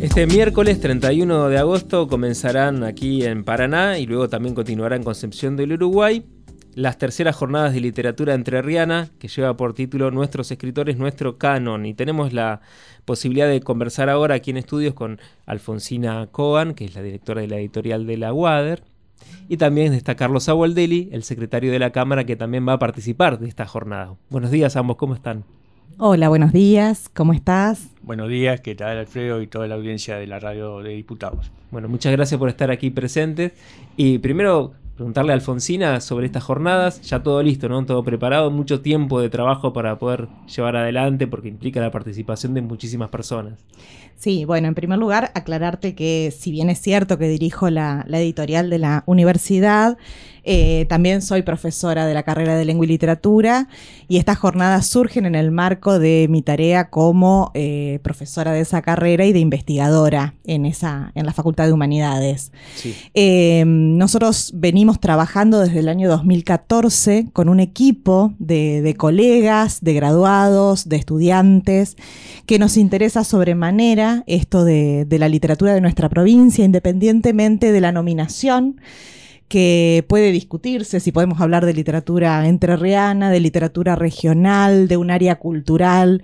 Este miércoles 31 de agosto comenzarán aquí en Paraná y luego también continuará en Concepción del Uruguay las terceras jornadas de literatura entrerriana que lleva por título Nuestros escritores, nuestro canon. Y tenemos la posibilidad de conversar ahora aquí en estudios con Alfonsina Coan, que es la directora de la editorial de la Wader. Y también está Carlos Agualdeli, el secretario de la Cámara, que también va a participar de esta jornada. Buenos días a ambos, ¿cómo están? Hola, buenos días, ¿cómo estás? Buenos días, ¿qué tal Alfredo y toda la audiencia de la radio de diputados? Bueno, muchas gracias por estar aquí presentes. Y primero, preguntarle a Alfonsina sobre estas jornadas. Ya todo listo, ¿no? Todo preparado, mucho tiempo de trabajo para poder llevar adelante porque implica la participación de muchísimas personas. Sí, bueno, en primer lugar, aclararte que si bien es cierto que dirijo la, editorial de la universidad, eh, también soy profesora de la carrera de lengua y literatura y estas jornadas surgen en el marco de mi tarea como eh, profesora de esa carrera y de investigadora en, esa, en la Facultad de Humanidades. Eh, nosotros venimos trabajando desde el año 2014 con un equipo de, colegas, de graduados, de estudiantes, que nos interesa sobremanera esto de la literatura de nuestra provincia, independientemente de la nominación que puede discutirse si podemos hablar de literatura entrerriana, de literatura regional, de un área cultural.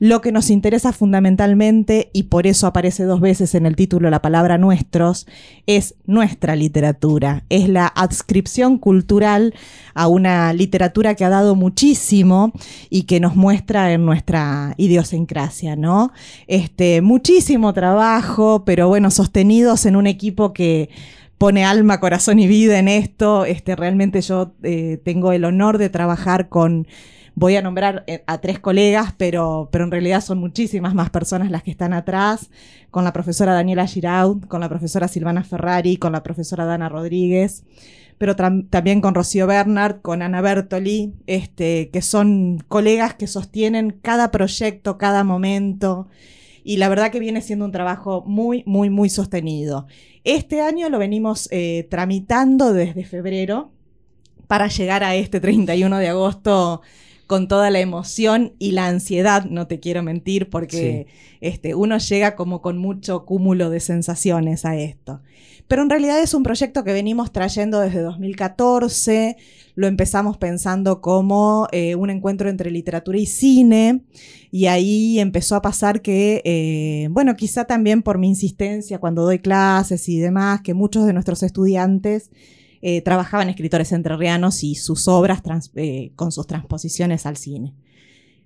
Lo que nos interesa fundamentalmente, y por eso aparece dos veces en el título la palabra nuestros, es nuestra literatura, es la adscripción cultural a una literatura que ha dado muchísimo y que nos muestra en nuestra idiosincrasia, ¿no? Este, muchísimo trabajo, pero bueno, sostenidos en un equipo que pone alma, corazón y vida en esto. Este, realmente yo eh, tengo el honor de trabajar con, voy a nombrar eh, a tres colegas, pero, pero en realidad son muchísimas más personas las que están atrás, con la profesora Daniela Giraud, con la profesora Silvana Ferrari, con la profesora Dana Rodríguez, pero también con Rocío Bernard, con Ana Bertoli, este, que son colegas que sostienen cada proyecto, cada momento y la verdad que viene siendo un trabajo muy, muy, muy sostenido. Este año lo venimos eh, tramitando desde febrero para llegar a este 31 de agosto con toda la emoción y la ansiedad, no te quiero mentir, porque este, uno llega como con mucho cúmulo de sensaciones a esto. Pero en realidad es un proyecto que venimos trayendo desde 2014, lo empezamos pensando como eh, un encuentro entre literatura y cine, y ahí empezó a pasar que, eh, bueno, quizá también por mi insistencia cuando doy clases y demás, que muchos de nuestros estudiantes eh, trabajaban escritores entrerrianos y sus obras con sus transposiciones al cine.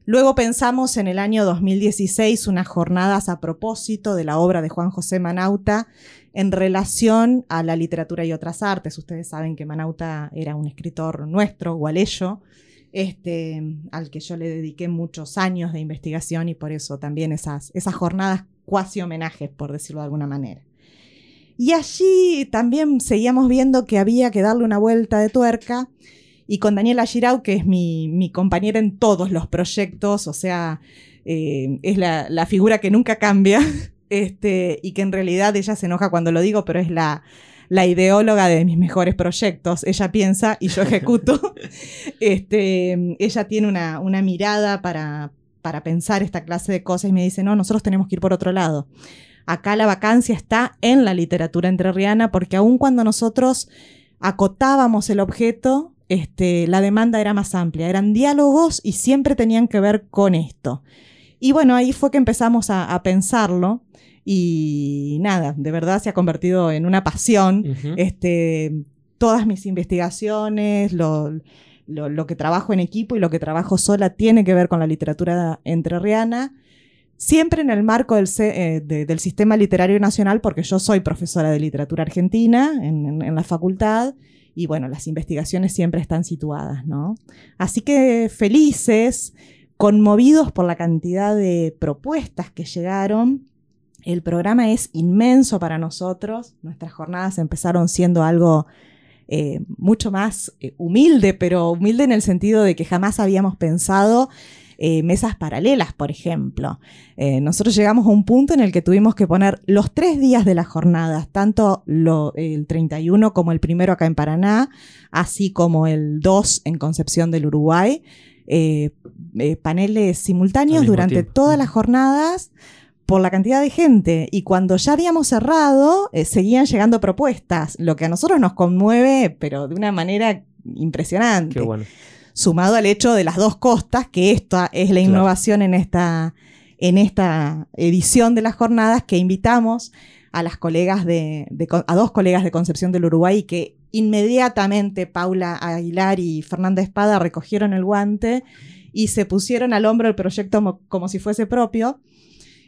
Luego pensamos en el año 2016 unas jornadas a propósito de la obra de Juan José Manauta en relación a la literatura y otras artes. Ustedes saben que Manauta era un escritor nuestro, gualeyo, este, al que yo le dediqué muchos años de investigación y por eso también esas, esas jornadas cuasi homenajes, por decirlo de alguna manera. Y allí también seguíamos viendo que había que darle una vuelta de tuerca y con Daniela Girau, que es mi, compañera en todos los proyectos, o sea, eh, es la, figura que nunca cambia, este, y que en realidad ella se enoja cuando lo digo, pero es la, la ideóloga de mis mejores proyectos. Ella piensa y yo ejecuto. este, ella tiene una, una mirada para, para pensar esta clase de cosas y me dice, no, nosotros tenemos que ir por otro lado. Acá la vacancia está en la literatura entrerriana porque aun cuando nosotros acotábamos el objeto, este, la demanda era más amplia, eran diálogos y siempre tenían que ver con esto. Y bueno, ahí fue que empezamos a, pensarlo y nada, de verdad se ha convertido en una pasión. este, todas mis investigaciones, lo, que trabajo en equipo y lo que trabajo sola tiene que ver con la literatura entrerriana. Siempre en el marco del, eh, del sistema literario nacional, porque yo soy profesora de literatura argentina en la facultad, y bueno, las investigaciones siempre están situadas, ¿no? Así que felices, conmovidos por la cantidad de propuestas que llegaron. El programa es inmenso para nosotros. Nuestras jornadas empezaron siendo algo eh, mucho más eh, humilde, pero humilde en el sentido de que jamás habíamos pensado eh, mesas paralelas, por ejemplo. Eh, nosotros llegamos a un punto en el que tuvimos que poner los tres días de las jornadas, tanto el 31 como el primero acá en Paraná, así como el 2 en Concepción del Uruguay, eh, paneles simultáneos durante todas las jornadas por la cantidad de gente. Y cuando ya habíamos cerrado, eh, seguían llegando propuestas, lo que a nosotros nos conmueve, pero de una manera impresionante. Qué bueno. Sumado al hecho de las dos costas, que esta es la Claro. innovación en esta, en esta edición de las jornadas, que invitamos a las colegas de, a dos colegas de Concepción del Uruguay que inmediatamente Paula Aguilar y Fernanda Espada recogieron el guante y se pusieron al hombro el proyecto mo- como si fuese propio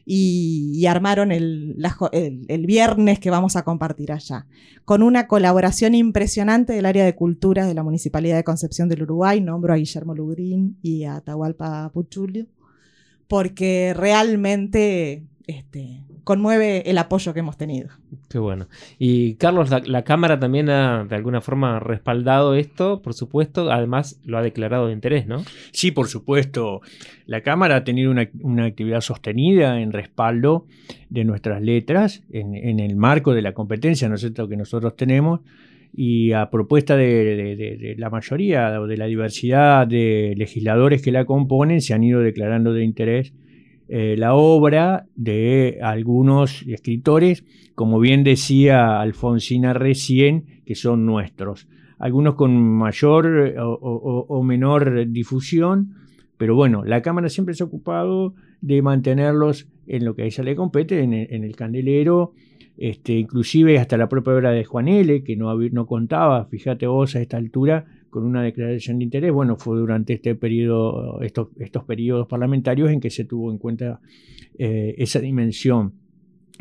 y, armaron el, el- el viernes que vamos a compartir allá, con una colaboración impresionante del área de cultura de la Municipalidad de Concepción del Uruguay, nombro a Guillermo Lugrín y a Atahualpa Puchulio, porque realmente este, conmueve el apoyo que hemos tenido. Qué bueno. Y Carlos, la, la Cámara también ha de alguna forma respaldado esto, por supuesto, además lo ha declarado de interés, ¿no? Sí, por supuesto. La Cámara ha tenido una, una actividad sostenida en respaldo de nuestras letras en, en el marco de la competencia ¿no es cierto? que nosotros tenemos y a propuesta de, de- de- de la mayoría o de la diversidad de legisladores que la componen se han ido declarando de interés eh, la obra de algunos escritores, como bien decía Alfonsina recién, que son nuestros algunos con mayor eh, o, menor difusión, pero bueno, la Cámara siempre se ha ocupado de mantenerlos en lo que a ella le compete, en el, en el candelero, este, inclusive hasta la propia obra de Juan L., que no, no contaba, fíjate vos a esta altura, con una declaración de interés, bueno, fue durante este periodo, estos, estos periodos parlamentarios en que se tuvo en cuenta eh, esa dimensión.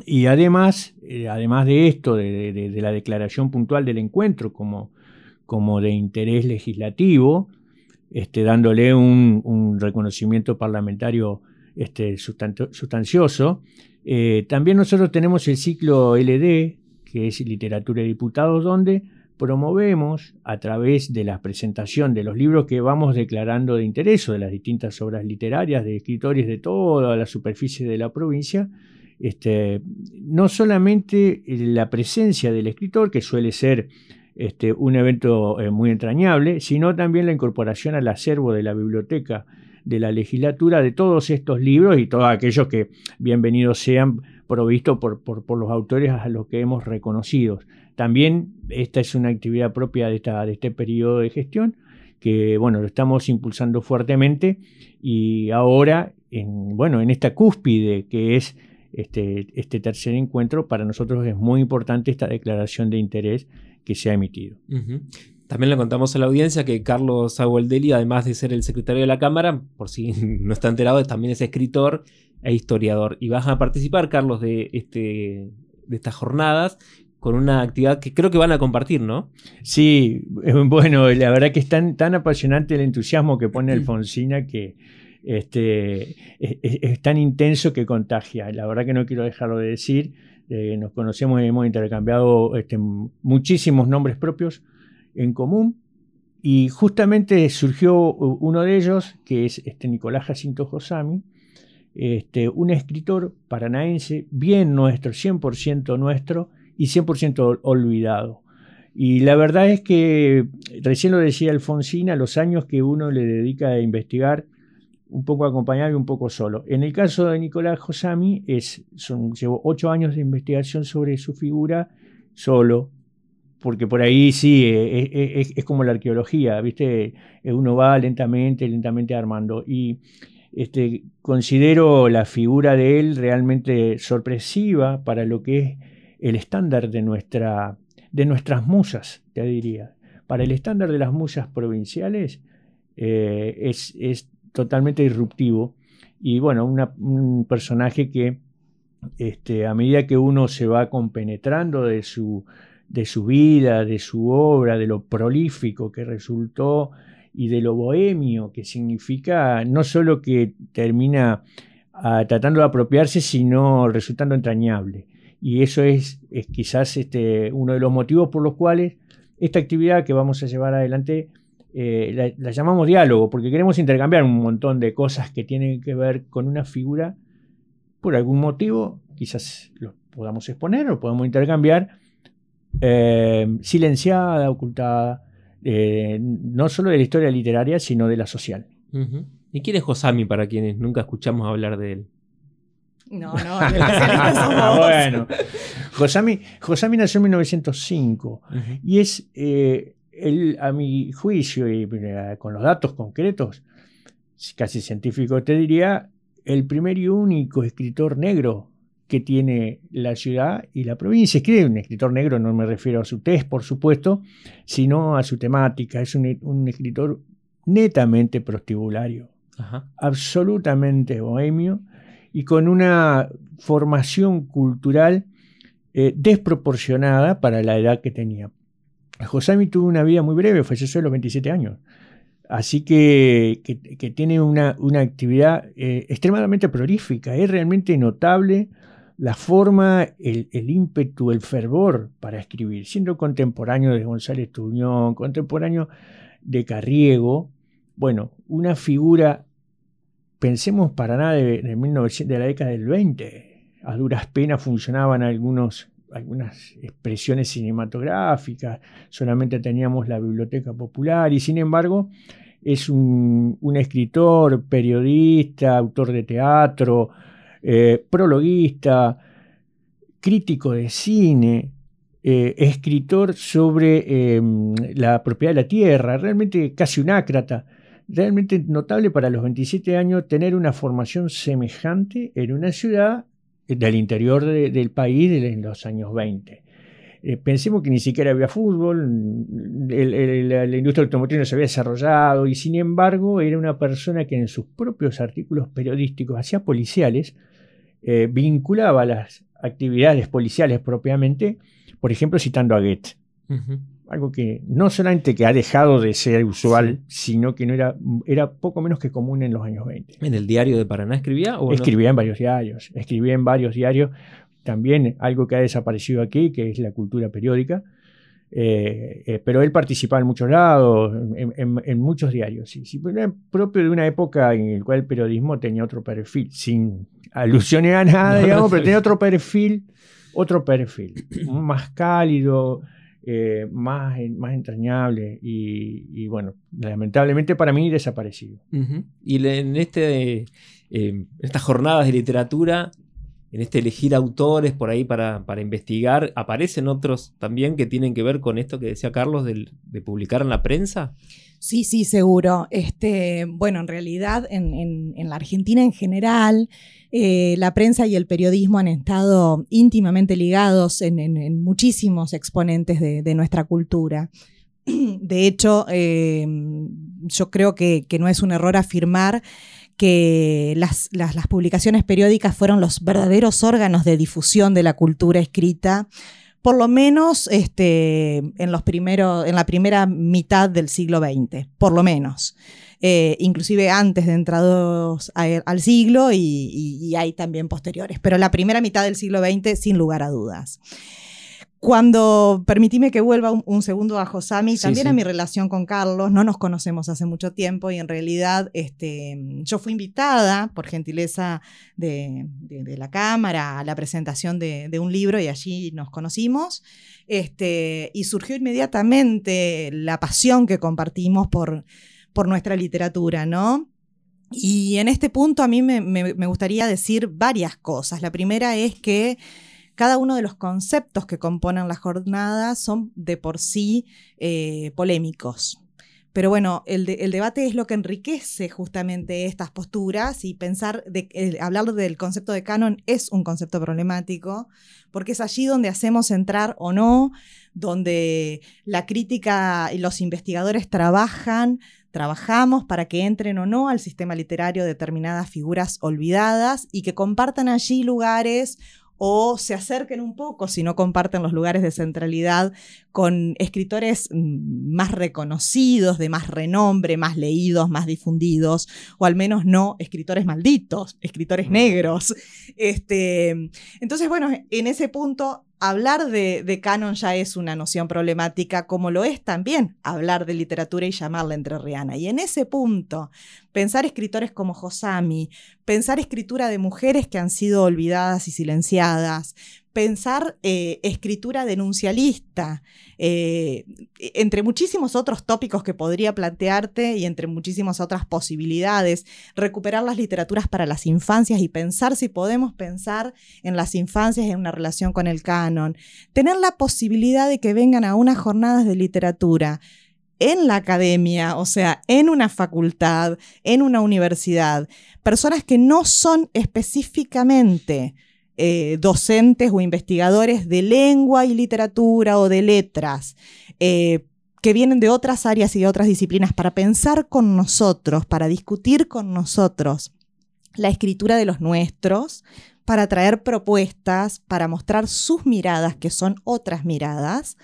Y además, eh, además de esto, de, la declaración puntual del encuentro como, como de interés legislativo, este, dándole un, reconocimiento parlamentario este, sustancioso, eh, también nosotros tenemos el ciclo LD, que es Literatura y Diputados, donde promovemos a través de la presentación de los libros que vamos declarando de interés o de las distintas obras literarias de escritores de toda la superficie de la provincia, este, no solamente la presencia del escritor, que suele ser este, un evento eh, muy entrañable, sino también la incorporación al acervo de la biblioteca de la legislatura de todos estos libros y todos aquellos que bienvenidos sean provistos por, por, por los autores a los que hemos reconocido. También esta es una actividad propia de, esta, de este periodo de gestión que bueno, lo estamos impulsando fuertemente y ahora en, bueno, en esta cúspide que es este, este tercer encuentro, para nosotros es muy importante esta declaración de interés que se ha emitido. También le contamos a la audiencia que Carlos Agualdeli, además de ser el secretario de la Cámara, por si no está enterado, también es escritor e historiador. Y vas a participar, Carlos, de, este, de estas jornadas con una actividad que creo que van a compartir, ¿no? Sí, bueno, la verdad que es tan, tan apasionante el entusiasmo que pone Alfonsina que este, es, es- es tan intenso que contagia. La verdad que no quiero dejarlo de decir. Eh, nos conocemos y hemos intercambiado este, muchísimos nombres propios en común. Y justamente surgió uno de ellos, que es este Nicolás Jacinto Josami, este, un escritor paranaense bien nuestro, 100% nuestro y 100% ol- olvidado. Y la verdad es que, recién lo decía Alfonsina, los años que uno le dedica a investigar, un poco acompañado y un poco solo. En el caso de Nicolás Josami, es, son, llevó ocho años de investigación sobre su figura solo, porque por ahí sí, eh, eh, es, es como la arqueología, ¿viste? Eh, Uno va lentamente, lentamente armando. Y este, considero la figura de él realmente sorpresiva para lo que es el estándar de, nuestra, de nuestras musas, te diría. Para el estándar de las musas provinciales eh, es, es totalmente disruptivo y bueno, un personaje que este, a medida que uno se va compenetrando de su, de su vida, de su obra, de lo prolífico que resultó y de lo bohemio que significa, no solo que termina ah, tratando de apropiarse, sino resultando entrañable. Y eso es, es quizás este, uno de los motivos por los cuales esta actividad que vamos a llevar adelante eh, la, la llamamos diálogo, porque queremos intercambiar un montón de cosas que tienen que ver con una figura, por algún motivo, quizás lo podamos exponer o podemos intercambiar, eh, silenciada, ocultada, eh, no solo de la historia literaria, sino de la social. ¿Y quién es Josami para quienes nunca escuchamos hablar de él? No, no, Ah, bueno. Josami, Josami nació en 1905 y es, eh, él, a mi juicio y eh, con los datos concretos, casi científico te diría, el primer y único escritor negro que tiene la ciudad y la provincia. Escribe un escritor negro, no me refiero a su test, por supuesto, sino a su temática. Es un, un escritor netamente prostibulario Ajá. absolutamente bohemio y con una formación cultural eh, desproporcionada para la edad que tenía. Josami tuvo una vida muy breve, falleció a los 27 años. Así que, que, que tiene una, una actividad eh, extremadamente prolífica. Es realmente notable la forma, el, el, ímpetu, el fervor para escribir, siendo contemporáneo de González Tuñón, contemporáneo de Carriego. Bueno, una figura pensemos para nada de, de, 1900, de, la década del 20. A duras penas funcionaban algunos, algunas expresiones cinematográficas, solamente teníamos la biblioteca popular y sin embargo es un, un escritor, periodista, autor de teatro, eh, prologuista, crítico de cine, eh, escritor sobre eh, la propiedad de la tierra, realmente casi un ácrata realmente notable para los 27 años tener una formación semejante en una ciudad del interior de, del país en los años 20. Eh, pensemos que ni siquiera había fútbol, la, la, industria automotriz no se había desarrollado y sin embargo era una persona que en sus propios artículos periodísticos, hacía policiales, eh, vinculaba las actividades policiales propiamente, por ejemplo citando a Goethe. Uh -huh algo que no solamente que ha dejado de ser usual, sí. sino que no era, era poco menos que común en los años 20. ¿En el diario de Paraná escribía? ¿o escribía no? en varios diarios, escribía en varios diarios. También algo que ha desaparecido aquí, que es la cultura periódica. Eh, eh, pero él participaba en muchos lados, en, en, en muchos diarios. Sí, sí, era propio de una época en la cual el periodismo tenía otro perfil, sin alusiones a nada, digamos, pero tenía otro perfil, otro perfil, más cálido, eh, más, más entrañable y, y, bueno, lamentablemente para mí desaparecido. Uh -huh. Y en este, eh, estas jornadas de literatura, en este elegir autores por ahí para, para, investigar, ¿aparecen otros también que tienen que ver con esto que decía Carlos de, de publicar en la prensa? Sí, sí, seguro. Este, bueno, en realidad en, la Argentina en general, eh, la prensa y el periodismo han estado íntimamente ligados en, muchísimos exponentes de, nuestra cultura. De hecho, eh, yo creo que, no es un error afirmar que las publicaciones periódicas fueron los verdaderos órganos de difusión de la cultura escrita por lo menos este, en, los en la primera mitad del siglo XX, por lo menos. Eh, inclusive antes de entrados a, al siglo y, y, hay también posteriores, pero la primera mitad del siglo XX sin lugar a dudas. Cuando permitíme que vuelva un, un segundo a Josami, sí, también sí. a mi relación con Carlos, no nos conocemos hace mucho tiempo y en realidad este, yo fui invitada por gentileza de, de, de la Cámara a la presentación de, de, un libro y allí nos conocimos este, y surgió inmediatamente la pasión que compartimos por, por nuestra literatura, ¿no? Y en este punto a mí me, me, me gustaría decir varias cosas. La primera es que cada uno de los conceptos que componen las jornadas son de por sí eh, polémicos. Pero bueno, el, de, el, debate es lo que enriquece justamente estas posturas y pensar, hablar del concepto de canon es un concepto problemático, porque es allí donde hacemos entrar o no, donde la crítica y los investigadores trabajan, trabajamos para que entren o no al sistema literario determinadas figuras olvidadas y que compartan allí lugares o se acerquen un poco, si no comparten los lugares de centralidad, con escritores más reconocidos, de más renombre, más leídos, más difundidos, o al menos no escritores malditos, escritores negros. Este, entonces, bueno, en ese punto hablar de, canon ya es una noción problemática, como lo es también hablar de literatura y llamarla entrerriana. Y en ese punto, pensar escritores como Josami, pensar escritura de mujeres que han sido olvidadas y silenciadas, pensar eh, escritura denuncialista, eh, entre muchísimos otros tópicos que podría plantearte y entre muchísimas otras posibilidades, recuperar las literaturas para las infancias y pensar si podemos pensar en las infancias en una relación con el canon, tener la posibilidad de que vengan a unas jornadas de literatura en la academia, o sea, en una facultad, en una universidad, personas que no son específicamente eh, docentes o investigadores de lengua y literatura o de letras, eh, que vienen de otras áreas y de otras disciplinas para pensar con nosotros, para discutir con nosotros la escritura de los nuestros, para traer propuestas, para mostrar sus miradas, que son otras miradas,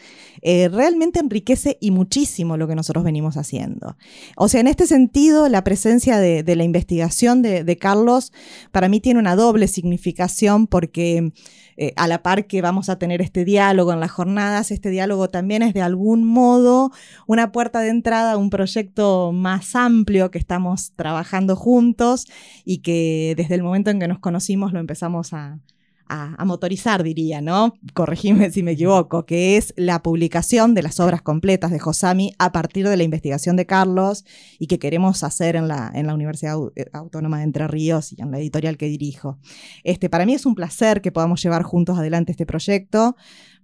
eh, realmente enriquece y muchísimo lo que nosotros venimos haciendo. O sea, en este sentido, la presencia de, la investigación de Carlos para mí tiene una doble significación porque eh, a la par que vamos a tener este diálogo en las jornadas, este diálogo también es de algún modo una puerta de entrada a un proyecto más amplio que estamos trabajando juntos y que desde el momento en que nos conocimos lo empezamos a, a, motorizar, diría, ¿no? Corregime si me equivoco, que es la publicación de las obras completas de Josami a partir de la investigación de Carlos y que queremos hacer en la, en la Universidad eh, Autónoma de Entre Ríos y en la editorial que dirijo. Este, para mí es un placer que podamos llevar juntos adelante este proyecto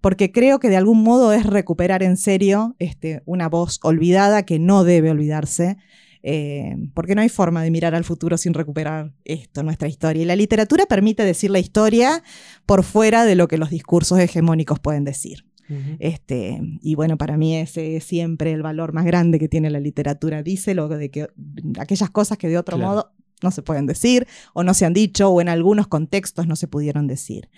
porque creo que de algún modo es recuperar en serio este, una voz olvidada que no debe olvidarse eh, porque no hay forma de mirar al futuro sin recuperar esto, nuestra historia. Y la literatura permite decir la historia por fuera de lo que los discursos hegemónicos pueden decir. este, y bueno, para mí ese es siempre el valor más grande que tiene la literatura. Dice lo de que aquellas cosas que de otro modo no se pueden decir o no se han dicho o en algunos contextos no se pudieron decir.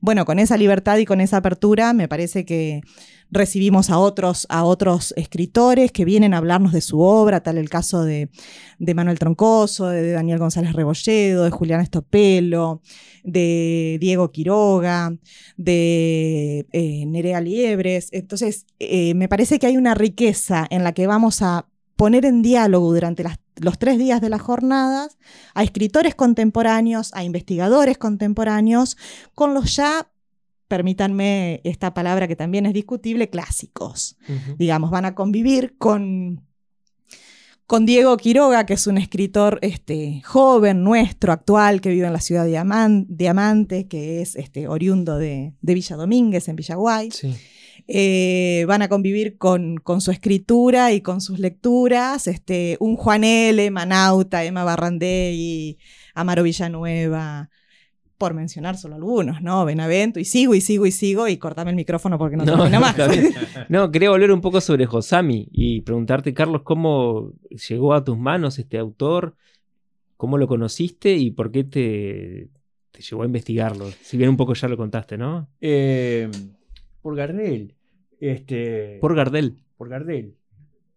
Bueno, con esa libertad y con esa apertura me parece que recibimos a otros, a otros escritores que vienen a hablarnos de su obra, tal el caso de, Manuel Troncoso, de Daniel González Rebolledo, de Julián Estopelo, de Diego Quiroga, de eh, Nerea Liebres. Entonces, eh, me parece que hay una riqueza en la que vamos a poner en diálogo durante los tres días de las jornadas a escritores contemporáneos, a investigadores contemporáneos, con los ya permítanme esta palabra que también es discutible, clásicos. Digamos, van a convivir con, con Diego Quiroga, que es un escritor este, joven, nuestro, actual, que vive en la ciudad de Diamante, que es este, oriundo de, Villa Domínguez, en Villaguay. Eh, van a convivir con, con, su escritura y con sus lecturas. Este, un Juan L., Manauta, Emma Barrandé y Amaro Villanueva, por mencionar solo algunos, ¿no? Benavento, y sigo y sigo y sigo, y cortame el micrófono porque no, tengo nada más. no, quería volver un poco sobre Josami y preguntarte, Carlos, ¿cómo llegó a tus manos este autor? ¿Cómo lo conociste y por qué te, te llevó a investigarlo? Si bien un poco ya lo contaste, ¿no? Eh, por Gardel. Este, por Gardel. Por Gardel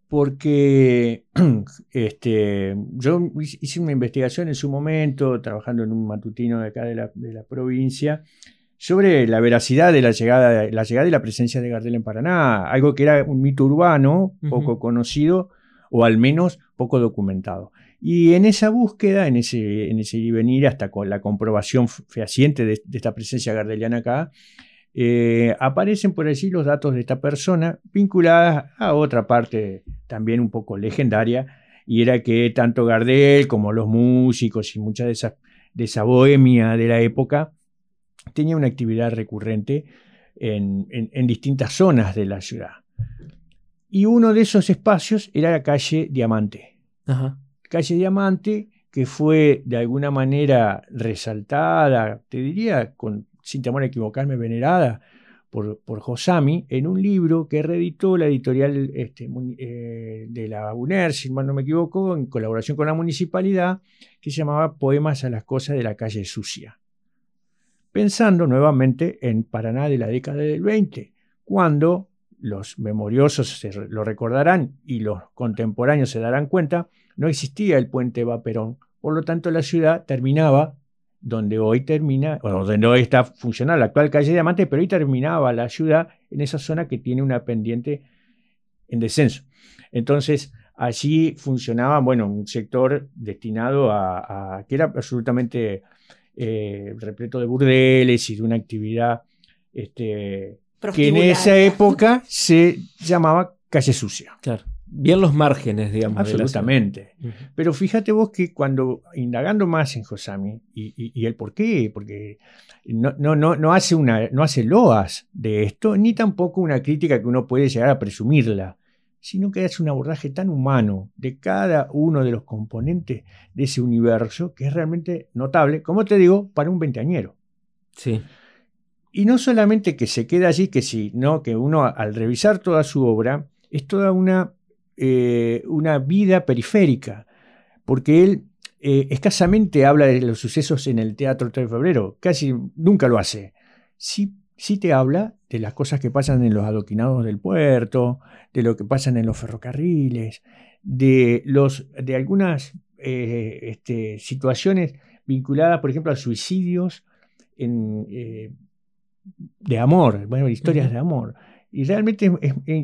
porque este, yo hice una investigación en su momento, trabajando en un matutino de acá de la, provincia, sobre la veracidad de la llegada, la llegada y la presencia de Gardel en Paraná, algo que era un mito urbano, poco conocido, o al menos poco documentado. Y en esa búsqueda, en ese, en ese ir y venir, hasta con la comprobación fehaciente de, de esta presencia gardeliana acá, eh, aparecen por allí los datos de esta persona vinculadas a otra parte también un poco legendaria, y era que tanto Gardel como los músicos y mucha de esa, de esa bohemia de la época tenía una actividad recurrente en, distintas zonas de la ciudad. Y uno de esos espacios era la calle Diamante. Calle Diamante, que fue de alguna manera resaltada, te diría, con sin temor a equivocarme, venerada por, por Josami, en un libro que reeditó la editorial este, eh, de la UNER, si mal no me equivoco, en colaboración con la municipalidad, que se llamaba Poemas a las cosas de la calle sucia. Pensando nuevamente en Paraná de la década del 20, cuando los memoriosos se lo recordarán y los contemporáneos se darán cuenta, no existía el puente Vaperón, por lo tanto la ciudad terminaba donde hoy termina, o donde hoy está funcionando la actual calle Diamante, pero hoy terminaba la ciudad en esa zona que tiene una pendiente en descenso. Entonces, allí funcionaba, bueno, un sector destinado a, que era absolutamente eh, repleto de burdeles y de una actividad este, que en esa época se llamaba calle sucia. Claro. Bien los márgenes, digamos. Absolutamente. Pero fíjate vos que cuando, indagando más en Josami, y, el por qué, porque no, no, no, no, hace una, no hace loas de esto, ni tampoco una crítica que uno puede llegar a presumirla, sino que hace un abordaje tan humano de cada uno de los componentes de ese universo que es realmente notable, como te digo, para un veinteañero. Sí. Y no solamente que se queda allí, que sí, no, que uno al revisar toda su obra es toda una, eh, una vida periférica, porque él eh, escasamente habla de los sucesos en el Teatro 3 de Febrero, casi nunca lo hace. Sí, sí te habla de las cosas que pasan en los adoquinados del puerto, de lo que pasan en los ferrocarriles, de, los, de algunas eh, este, situaciones vinculadas, por ejemplo, a suicidios en, de amor, bueno, historias de amor. Y realmente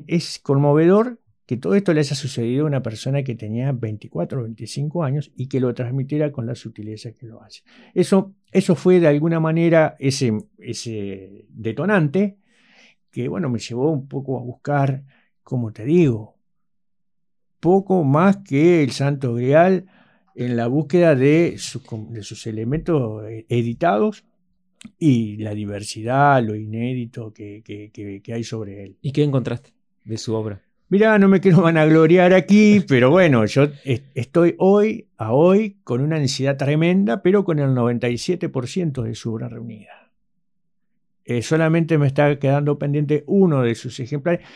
es, conmovedor que todo esto le haya sucedido a una persona que tenía 24 o 25 años y que lo transmitiera con la sutileza que lo hace. Eso, eso fue de alguna manera ese, ese detonante que, bueno, me llevó un poco a buscar, como te digo, poco más que el Santo Grial en la búsqueda de, sus elementos eh, editados y la diversidad, lo inédito que, hay sobre él. ¿Y qué encontraste de su obra? Mira, no me quiero vanagloriar aquí, pero bueno, yo estoy hoy a hoy con una ansiedad tremenda, pero con el 97% de su obra reunida. Eh, solamente me está quedando pendiente uno de sus ejemplares,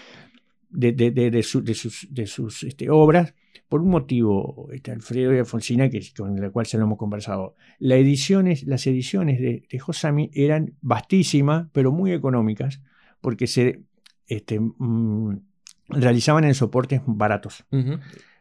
de, de, sus, de sus este, obras, por un motivo, este, Alfredo y Alfonsina, con el cual se lo hemos conversado. las ediciones de, de Josami eran vastísimas, pero muy económicas, porque se este, mm, realizaban en soportes baratos.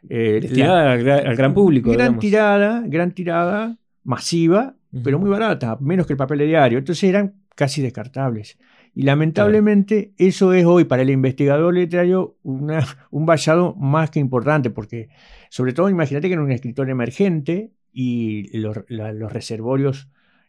Eh, al, gran público. Gran tirada, gran tirada, masiva, pero muy barata, menos que el papel de diario. Entonces eran casi descartables. Y lamentablemente eso es hoy para el investigador literario un vallado más que importante, porque sobre todo imagínate que era un escritor emergente y los, reservorios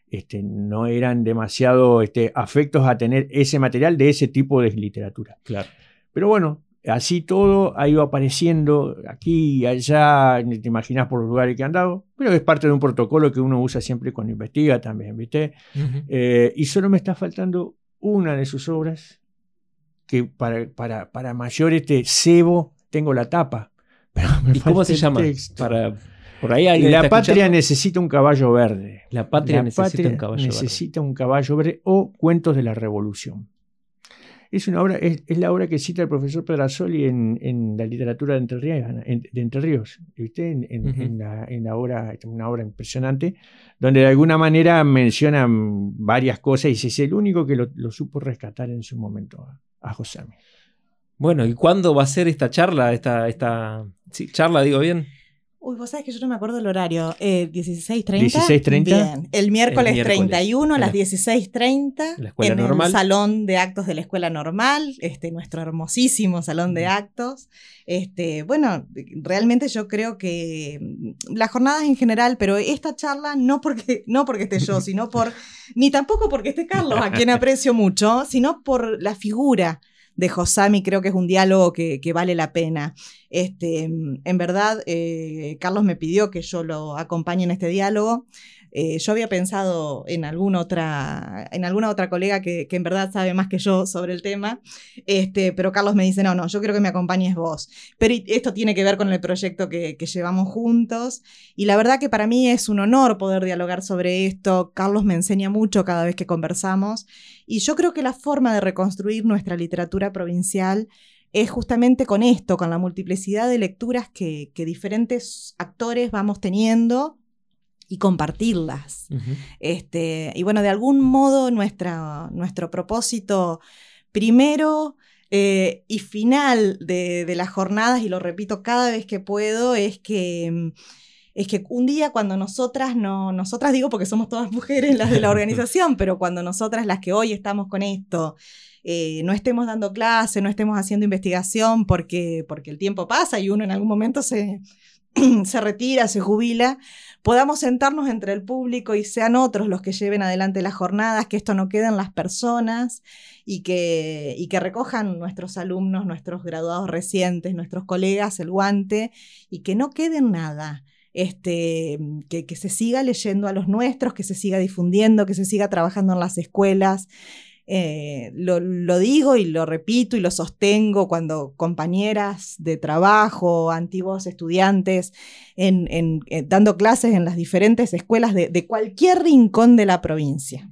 este, no eran demasiado este, afectos a tener ese material de ese tipo de literatura. Claro. Pero bueno, así todo ha ido apareciendo aquí y allá, te imaginas por los lugares que han dado, pero es parte de un protocolo que uno usa siempre cuando investiga también, ¿viste? Eh, y solo me está faltando una de sus obras, que para, para, para mayor este cebo tengo la tapa. Pero ¿Y cómo se llama? Para, por ahí la patria necesita un caballo verde. La patria, necesita, un caballo, necesita un caballo verde o cuentos de la revolución. Es, una obra, es, la obra que cita el profesor Pedrasoli en, en la literatura de Entre Ríos, de Entre Ríos En, la, obra, una obra impresionante, donde de alguna manera mencionan varias cosas y es el único que lo, supo rescatar en su momento a, a José Bueno, ¿y cuándo va a ser esta charla? Esta, esta charla, digo bien. Uy, vos sabés que yo no me acuerdo el horario. Eh, 16.30. 16.30. Bien. El miércoles, 31 a las 16.30. en el salón de actos de la escuela normal, este, nuestro hermosísimo salón de actos. Este, bueno, realmente yo creo que mm, las jornadas en general, pero esta charla no porque, no porque esté yo, sino por, ni tampoco porque esté Carlos, a quien aprecio mucho, sino por la figura de Josami, creo que es un diálogo que, vale la pena. Este, en verdad, eh, Carlos me pidió que yo lo acompañe en este diálogo. Eh, yo había pensado en alguna otra, en alguna otra colega que, en verdad sabe más que yo sobre el tema, este, pero Carlos me dice, no, no, yo quiero que me acompañes vos. Pero esto tiene que ver con el proyecto que, que llevamos juntos y la verdad que para mí es un honor poder dialogar sobre esto. Carlos me enseña mucho cada vez que conversamos y yo creo que la forma de reconstruir nuestra literatura provincial es justamente con esto, con la multiplicidad de lecturas que, que diferentes actores vamos teniendo y compartirlas. este, y bueno, de algún modo nuestra, nuestro propósito primero eh, y final de, las jornadas, y lo repito cada vez que puedo, es que, es que un día cuando nosotras, no, nosotras digo porque somos todas mujeres las de la organización, pero cuando nosotras las que hoy estamos con esto, eh, no estemos dando clase, no estemos haciendo investigación porque, porque el tiempo pasa y uno en algún momento se, se retira, se jubila, podamos sentarnos entre el público y sean otros los que lleven adelante las jornadas, que esto no quede en las personas y que, y que recojan nuestros alumnos, nuestros graduados recientes, nuestros colegas el guante y que no quede nada. Este, que, que se siga leyendo a los nuestros, que se siga difundiendo, que se siga trabajando en las escuelas, eh, lo, digo y lo repito y lo sostengo cuando compañeras de trabajo, antiguos estudiantes, en, eh, dando clases en las diferentes escuelas de, cualquier rincón de la provincia.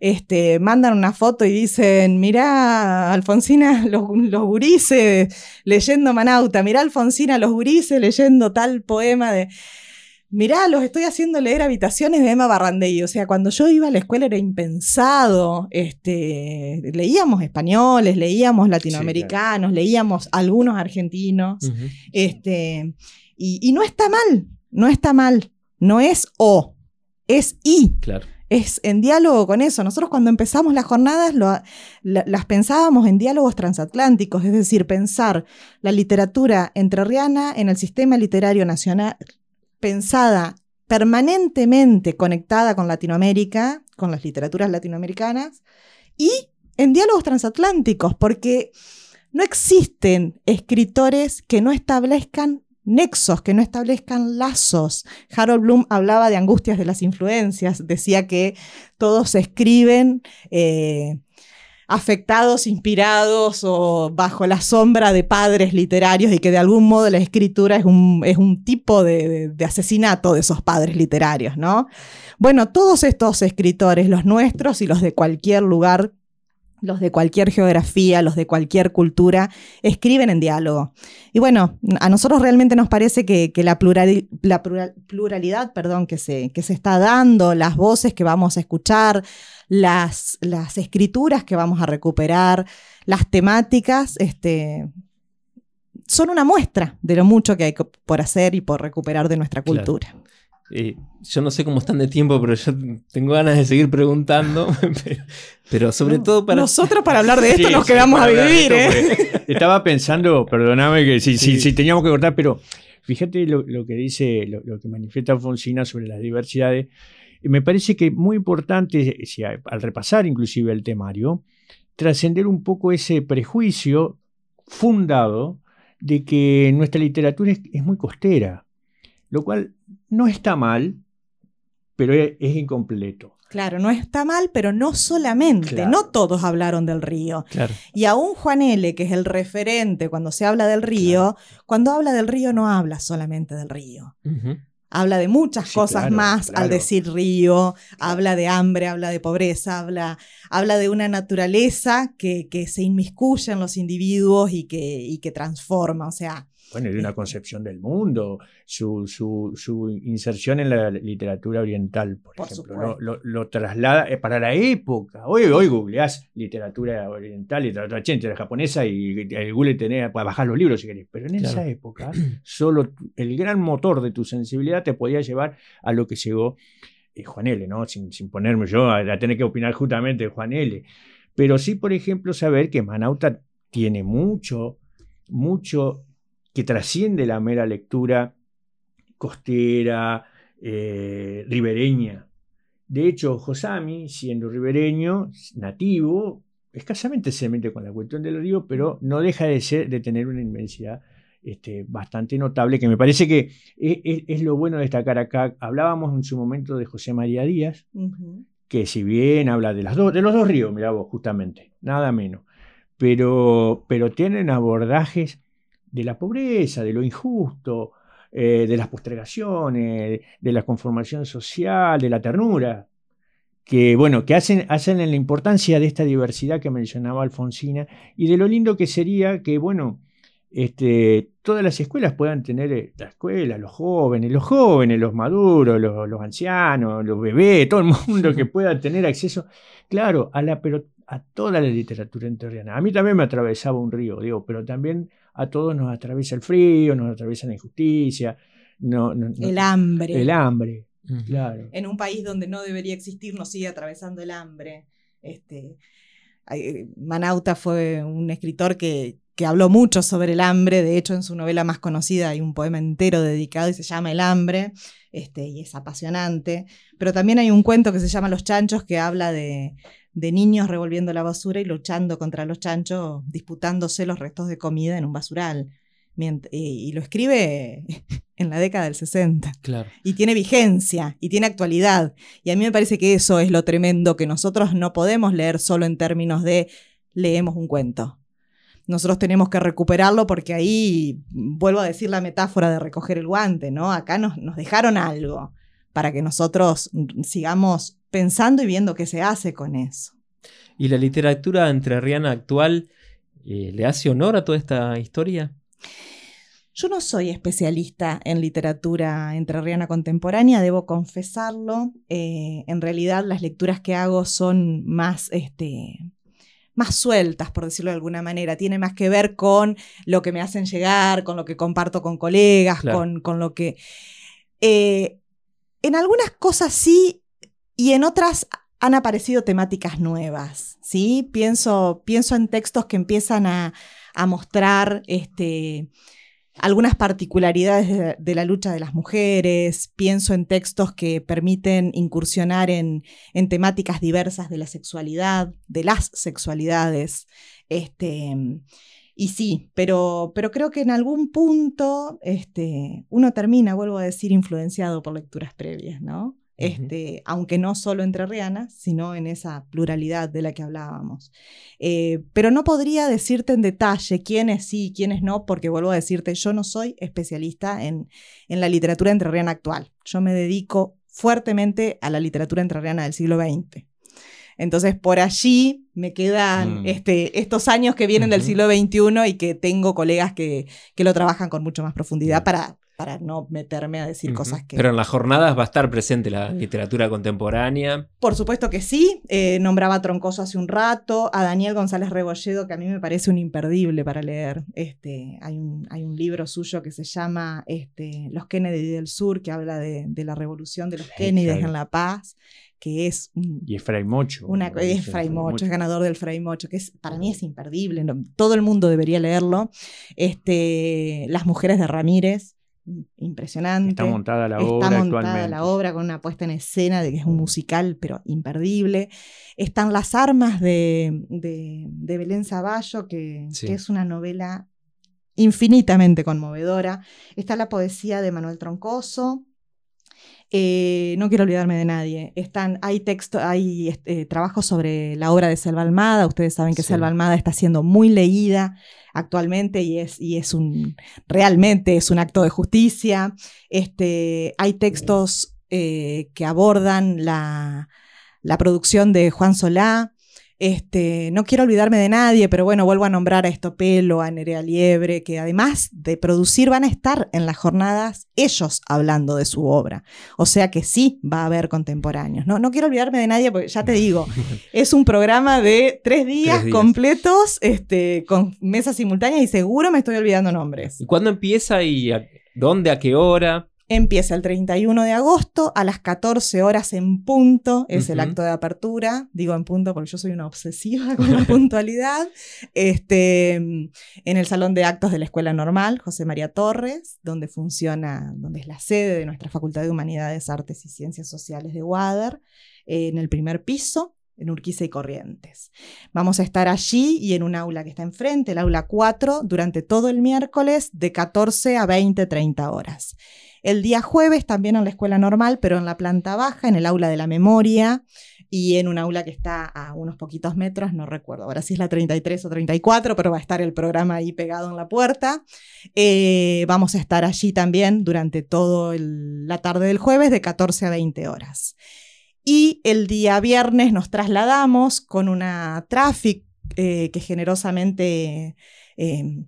Este, mandan una foto y dicen, mirá, Alfonsina, los, los gurises leyendo Manauta, mirá, Alfonsina, los gurises leyendo tal poema de mirá, los estoy haciendo leer habitaciones de Emma Barrandey. O sea, cuando yo iba a la escuela era impensado. Este, leíamos españoles, leíamos latinoamericanos, leíamos algunos argentinos. este, y, no está mal, no está mal. No es o, es y. Claro. Es en diálogo con eso. Nosotros cuando empezamos las jornadas las pensábamos en diálogos transatlánticos, es decir, pensar la literatura entrerriana en el sistema literario nacional, pensada permanentemente conectada con Latinoamérica, con las literaturas latinoamericanas, y en diálogos transatlánticos, porque no existen escritores que no establezcan nexos, que no establezcan lazos. Harold Bloom hablaba de angustias de las influencias, decía que todos escriben eh, afectados, inspirados o bajo la sombra de padres literarios y que de algún modo la escritura es un, es un tipo de, de, asesinato de esos padres literarios, ¿no? Bueno, todos estos escritores, los nuestros y los de cualquier lugar los de cualquier geografía, los de cualquier cultura, escriben en diálogo. Y bueno, a nosotros realmente nos parece que, la, la pluralidad perdón, que, se, que se está dando, las voces que vamos a escuchar, las, las escrituras que vamos a recuperar, las temáticas, este, son una muestra de lo mucho que hay por hacer y por recuperar de nuestra cultura. Eh, yo no sé cómo están de tiempo, pero yo tengo ganas de seguir preguntando. pero, sobre todo para. Nosotros, para hablar de esto, nos quedamos a vivir, ¿eh? Estaba pensando, perdóname que si, teníamos que cortar, pero fíjate lo, que dice, lo, que manifiesta Fonsina sobre las diversidades. Me parece que muy importante, al repasar inclusive el temario, trascender un poco ese prejuicio fundado de que nuestra literatura es muy costera lo cual no está mal, pero es, incompleto. Claro, no está mal, pero no solamente, no todos hablaron del río. Y aún Juan L., que es el referente cuando se habla del río, cuando habla del río no habla solamente del río. Habla de muchas cosas más al decir río, habla de hambre, habla de pobreza, habla, habla de una naturaleza que, que se inmiscuye en los individuos y que, y que transforma. O sea, bueno, de una concepción del mundo, su, su, inserción en la literatura oriental, por, ejemplo, lo, traslada eh, para la época. Hoy, hoy googleás literatura oriental, literatura chente, japonesa y el Google tenía para bajar los libros si querés, pero en esa época solo el gran motor de tu sensibilidad te podía llevar a lo que llegó eh, Juan L., ¿no? Sin, sin, ponerme yo a, tener que opinar justamente de Juan L. Pero sí, por ejemplo, saber que Manauta tiene mucho, mucho que trasciende la mera lectura costera, eh, ribereña. De hecho, Josami, siendo ribereño, nativo, escasamente se mete con la cuestión del río, pero no deja de, ser, de tener una inmensidad este, bastante notable, que me parece que es, lo bueno de destacar acá. Hablábamos en su momento de José María Díaz, que si bien habla de, las de los dos ríos, mira vos, justamente, nada menos, pero, pero tienen abordajes de la pobreza, de lo injusto, eh, de las postergaciones, de la conformación social, de la ternura, que bueno, que hacen, hacen en la importancia de esta diversidad que mencionaba Alfonsina y de lo lindo que sería que, bueno, este, todas las escuelas puedan tener eh, la escuela, los jóvenes, los jóvenes, los maduros, los, ancianos, los bebés, todo el mundo que pueda tener acceso, claro, a la, pero a toda la literatura enterriana. A mí también me atravesaba un río, digo, pero también a todos nos atraviesa el frío, nos atraviesa la injusticia, no, el hambre. El hambre, claro. En un país donde no debería existir, nos sigue atravesando el hambre. Este, Manauta fue un escritor que, que habló mucho sobre el hambre. De hecho, en su novela más conocida hay un poema entero dedicado y se llama El hambre, este, y es apasionante. Pero también hay un cuento que se llama Los chanchos que habla de, de niños revolviendo la basura y luchando contra los chanchos, disputándose los restos de comida en un basural. Y lo escribe en la década del 60. Claro. Y tiene vigencia y tiene actualidad. Y a mí me parece que eso es lo tremendo, que nosotros no podemos leer solo en términos de leemos un cuento. Nosotros tenemos que recuperarlo porque ahí, vuelvo a decir la metáfora de recoger el guante, ¿no? Acá nos, nos dejaron algo para que nosotros sigamos pensando y viendo qué se hace con eso. ¿Y la literatura entrerriana actual eh, le hace honor a toda esta historia? Yo no soy especialista en literatura entrerriana contemporánea, debo confesarlo. Eh, en realidad las lecturas que hago son más, este, más sueltas, por decirlo de alguna manera. Tiene más que ver con lo que me hacen llegar, con lo que comparto con colegas, con, con, lo que... Eh, en algunas cosas sí y en otras han aparecido temáticas nuevas, ¿sí? Pienso, pienso en textos que empiezan a, a mostrar este, algunas particularidades de, la lucha de las mujeres, pienso en textos que permiten incursionar en, temáticas diversas de la sexualidad, de las sexualidades. Este, y sí, pero, pero creo que en algún punto este, uno termina, vuelvo a decir, influenciado por lecturas previas, ¿no? Este, aunque no solo entre Rianas, sino en esa pluralidad de la que hablábamos. Eh, pero no podría decirte en detalle quiénes sí y quiénes no, porque vuelvo a decirte, yo no soy especialista en, en la literatura entrerriana actual. Yo me dedico fuertemente a la literatura entrerriana del siglo XX. Entonces, por allí me quedan mm. este, estos años que vienen del siglo XXI y que tengo colegas que, que lo trabajan con mucho más profundidad para para no meterme a decir cosas que... Pero en las jornadas va a estar presente la literatura contemporánea. Por supuesto que sí. Eh, nombraba a Troncoso hace un rato, a Daniel González Rebolledo, que a mí me parece un imperdible para leer. Este, hay, un, hay un libro suyo que se llama este, Los Kennedy del Sur, que habla de, la revolución de los Kennedy en La Paz que es y es Fray Mocho una, es Fray Mocho, es ganador del Fray Mocho que es para mí es imperdible todo el mundo debería leerlo este las mujeres de Ramírez impresionante. Está montada la obra. Está montada la obra con una puesta en escena de que es un musical, pero imperdible. Están las armas de, de, Belén Zaballo, que, que, es una novela infinitamente conmovedora. Está la poesía de Manuel Troncoso. Eh, no quiero olvidarme de nadie. Están, hay texto, hay este, trabajos sobre la obra de Selva Almada. Ustedes saben que Selva Almada está siendo muy leída actualmente y es, y es un, realmente es un acto de justicia. Este, hay textos eh, que abordan la, la producción de Juan Solá, este, no quiero olvidarme de nadie, pero bueno, vuelvo a nombrar a Estopelo, a Nerea Liebre, que además de producir van a estar en las jornadas ellos hablando de su obra. O sea que sí va a haber contemporáneos. No, no quiero olvidarme de nadie porque ya te digo, es un programa de tres días, completos, este, con mesas simultáneas y seguro me estoy olvidando nombres. ¿Y cuándo empieza y dónde, a qué hora? Empieza el 31 de agosto a las 14 horas en punto, es el acto de apertura, digo en punto porque yo soy una obsesiva con la puntualidad, este, en el Salón de Actos de la Escuela Normal, José María Torres, donde funciona, donde es la sede de nuestra Facultad de Humanidades, Artes y Ciencias Sociales de WADER, en el primer piso en Urquiza y Corrientes. Vamos a estar allí y en un aula que está enfrente, el aula 4, durante todo el miércoles de 14 a 20, 30 horas. El día jueves también en la escuela normal, pero en la planta baja, en el aula de la memoria y en un aula que está a unos poquitos metros, no recuerdo ahora si es la 33 o 34, pero va a estar el programa ahí pegado en la puerta. Eh, vamos a estar allí también durante toda la tarde del jueves de 14 a 20 horas. Y el día viernes nos trasladamos con una traffic eh, que generosamente... Eh,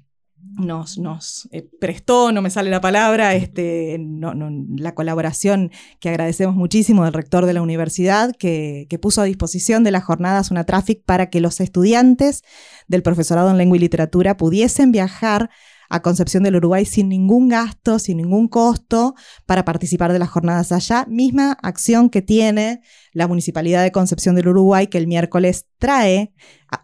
nos, nos eh, prestó, no me sale la palabra, este, la colaboración que agradecemos muchísimo del rector de la universidad, que, puso a disposición de las jornadas una traffic para que los estudiantes del profesorado en lengua y literatura pudiesen viajar a Concepción del Uruguay sin ningún gasto, sin ningún costo para participar de las jornadas allá. Misma acción que tiene la Municipalidad de Concepción del Uruguay, que el miércoles trae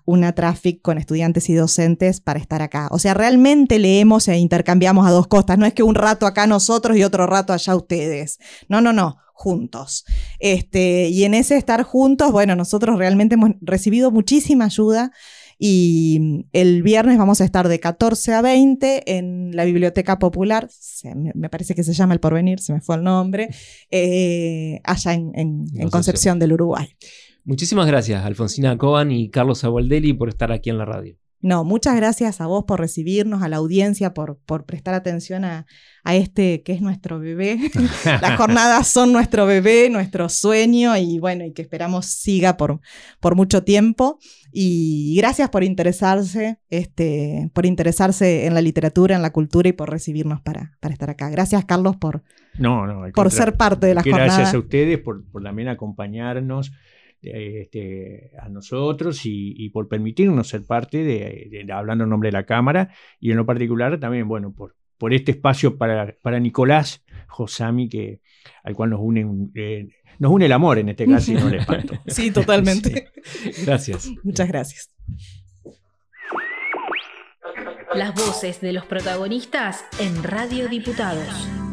una traffic con estudiantes y docentes para estar acá. O sea, realmente leemos e intercambiamos a dos costas. No es que un rato acá nosotros y otro rato allá ustedes. No, no, no juntos. Este, y en ese estar juntos, bueno, nosotros realmente hemos recibido muchísima ayuda y el viernes vamos a estar de 14 a 20 en la Biblioteca Popular, me parece que se llama El Porvenir, se me fue el nombre, eh, allá en, Concepción del Uruguay. Muchísimas gracias, Alfonsina Coban y Carlos Agualdeli, por estar aquí en la radio. No, muchas gracias a vos por recibirnos, a la audiencia por, por prestar atención a, este que es nuestro bebé. Las jornadas son nuestro bebé, nuestro sueño y bueno, y que esperamos siga por, por mucho tiempo. Y gracias por interesarse, este, por interesarse en la literatura, en la cultura y por recibirnos para, para estar acá. Gracias, Carlos, por, no, no, por ser parte de la jornada. Gracias a ustedes por, por también acompañarnos este, a nosotros y, por permitirnos ser parte de, hablando en nombre de la Cámara y en lo particular también, bueno, por, por este espacio para, para Nicolás Josami, que, al cual nos une, eh, nos une el amor en este caso y no el espanto. Sí, totalmente. Gracias. Muchas gracias. Las voces de los protagonistas en Radio Diputados.